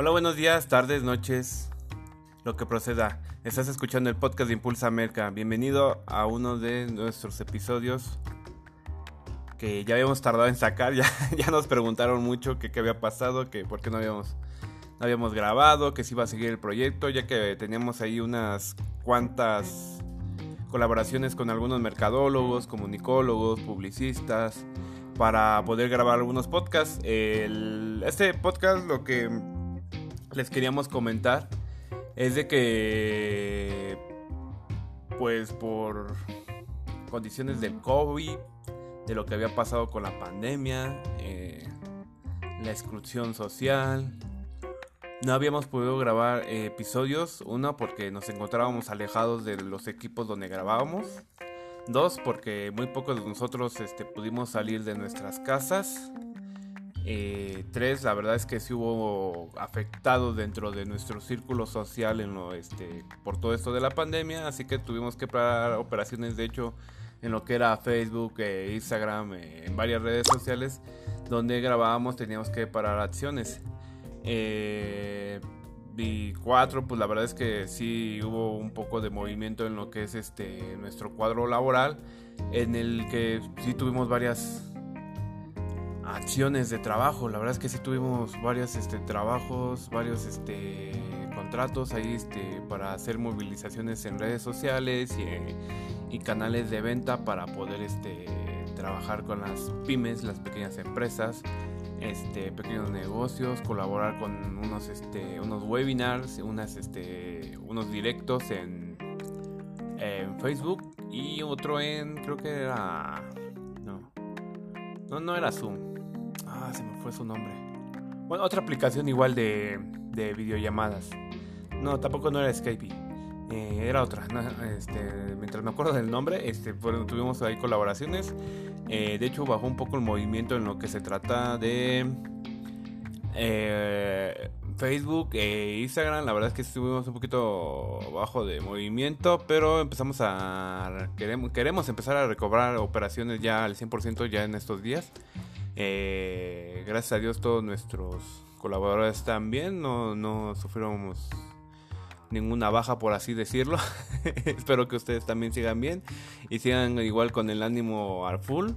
Hola, buenos días, tardes, noches, lo que proceda. Estás escuchando el podcast de Impulsa Merca. Bienvenido a uno de nuestros episodios que ya habíamos tardado en sacar. Ya, ya nos preguntaron mucho qué había pasado, que por qué no habíamos, no habíamos grabado, que si iba a seguir el proyecto, ya que teníamos ahí unas cuantas colaboraciones con algunos mercadólogos, comunicólogos, publicistas, para poder grabar algunos podcasts. este podcast lo que les queríamos comentar es de que pues por condiciones del COVID, de lo que había pasado con la pandemia, eh, la exclusión social, no habíamos podido grabar episodios, uno porque nos encontrábamos alejados de los equipos donde grabábamos, dos porque muy pocos de nosotros este, pudimos salir de nuestras casas, eh, tres, la verdad es que sí hubo afectados dentro de nuestro círculo social en lo, este, por todo esto de la pandemia, así que tuvimos que parar operaciones, de hecho, en lo que era Facebook, e Instagram, eh, en varias redes sociales, donde grabábamos teníamos que parar acciones. Eh, y cuatro, pues la verdad es que sí hubo un poco de movimiento en lo que es este nuestro cuadro laboral, en el que sí tuvimos varias acciones de trabajo. La verdad es que sí tuvimos varios este, trabajos, varios este, contratos ahí este, para hacer movilizaciones en redes sociales y, y, canales de venta para poder este, trabajar con las pymes, las pequeñas empresas, este, pequeños negocios, colaborar con unos, este, unos webinars, unas, este, unos directos en, en Facebook y otro en, creo que era... No, no, no era Zoom Ah, se me fue su nombre. Bueno, otra aplicación igual de, de videollamadas. No, tampoco no era Skype. Eh, era otra. Este, mientras me acuerdo del nombre, este, tuvimos ahí colaboraciones. Eh, de hecho, bajó un poco el movimiento en lo que se trata de eh, Facebook e Instagram. La verdad es que estuvimos un poquito bajo de movimiento, pero empezamos a. Queremos, queremos empezar a recobrar operaciones ya al 100% ya en estos días. Eh, gracias a Dios todos nuestros colaboradores están bien, no, no sufrimos ninguna baja por así decirlo. Espero que ustedes también sigan bien y sigan igual con el ánimo al full.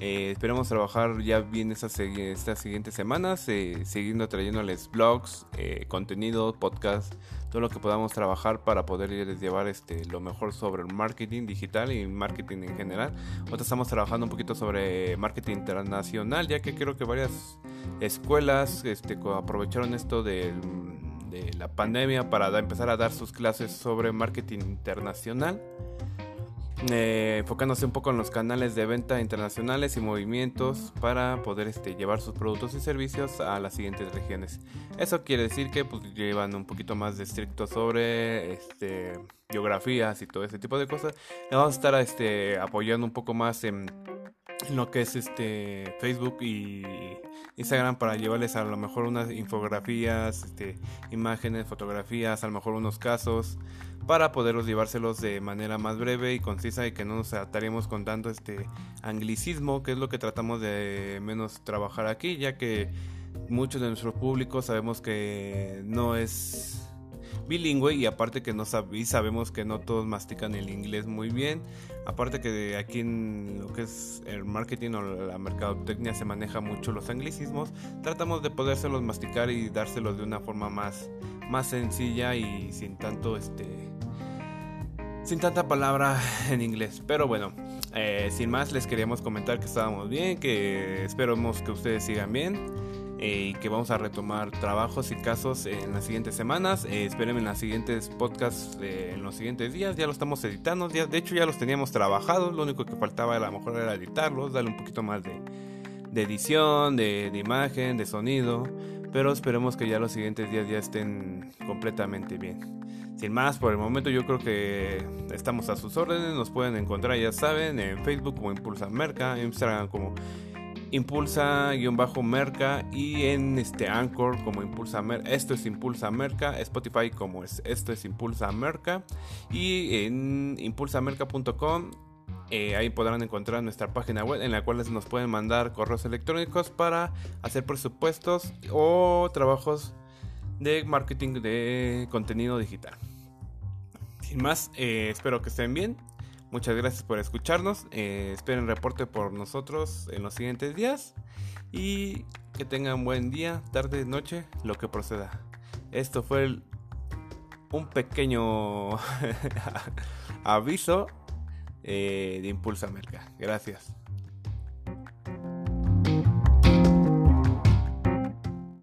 Eh, esperemos trabajar ya bien estas, estas siguientes semanas, eh, siguiendo trayéndoles blogs, eh, contenido, podcast, todo lo que podamos trabajar para poder llevar este, lo mejor sobre el marketing digital y marketing en general. Ahora estamos trabajando un poquito sobre marketing internacional, ya que creo que varias escuelas este, aprovecharon esto de la pandemia para empezar a dar sus clases sobre marketing internacional. Eh, enfocándose un poco en los canales de venta internacionales y movimientos para poder este, llevar sus productos y servicios a las siguientes regiones. Eso quiere decir que pues, llevan un poquito más de estricto sobre este, geografías y todo ese tipo de cosas. Vamos a estar este, apoyando un poco más en, lo que es este Facebook y Instagram para llevarles a lo mejor unas infografías, este, imágenes, fotografías, a lo mejor unos casos para poderlos llevárselos de manera más breve y concisa y que no nos ataremos con tanto este anglicismo, que es lo que tratamos de menos trabajar aquí, ya que muchos de nuestros públicos sabemos que no es bilingüe y aparte que no sabemos que no todos mastican el inglés muy bien. Aparte que aquí en lo que es el marketing o la mercadotecnia se maneja mucho los anglicismos, tratamos de podérselos masticar y dárselos de una forma más, más sencilla y sin tanto este sin tanta palabra en inglés. Pero bueno, eh, sin más les queríamos comentar que estábamos bien, que esperamos que ustedes sigan bien eh, y que vamos a retomar trabajos y casos en las siguientes semanas. Eh, esperen en los siguientes podcasts en los siguientes días. Ya lo estamos editando. De hecho ya los teníamos trabajados. Lo único que faltaba a lo mejor era editarlos, darle un poquito más de, edición, de, imagen, de sonido. Pero esperemos que ya los siguientes días ya estén completamente bien. Sin más, por el momento yo creo que estamos a sus órdenes. Nos pueden encontrar, ya saben, en Facebook como Impulsa Merca, Instagram como Impulsa-Merca y en este Anchor como Impulsa Merca. Esto es Impulsa Merca, Spotify como es Esto es Impulsa Merca y en impulsamerca.com eh, ahí podrán encontrar nuestra página web en la cual nos pueden mandar correos electrónicos para hacer presupuestos o trabajos de marketing de contenido digital. Sin más, eh, espero que estén bien. Muchas gracias por escucharnos. Eh, esperen reporte por nosotros en los siguientes días. Y que tengan buen día, tarde, noche, lo que proceda. Esto fue un pequeño aviso eh, de Impulsa Merca. Gracias.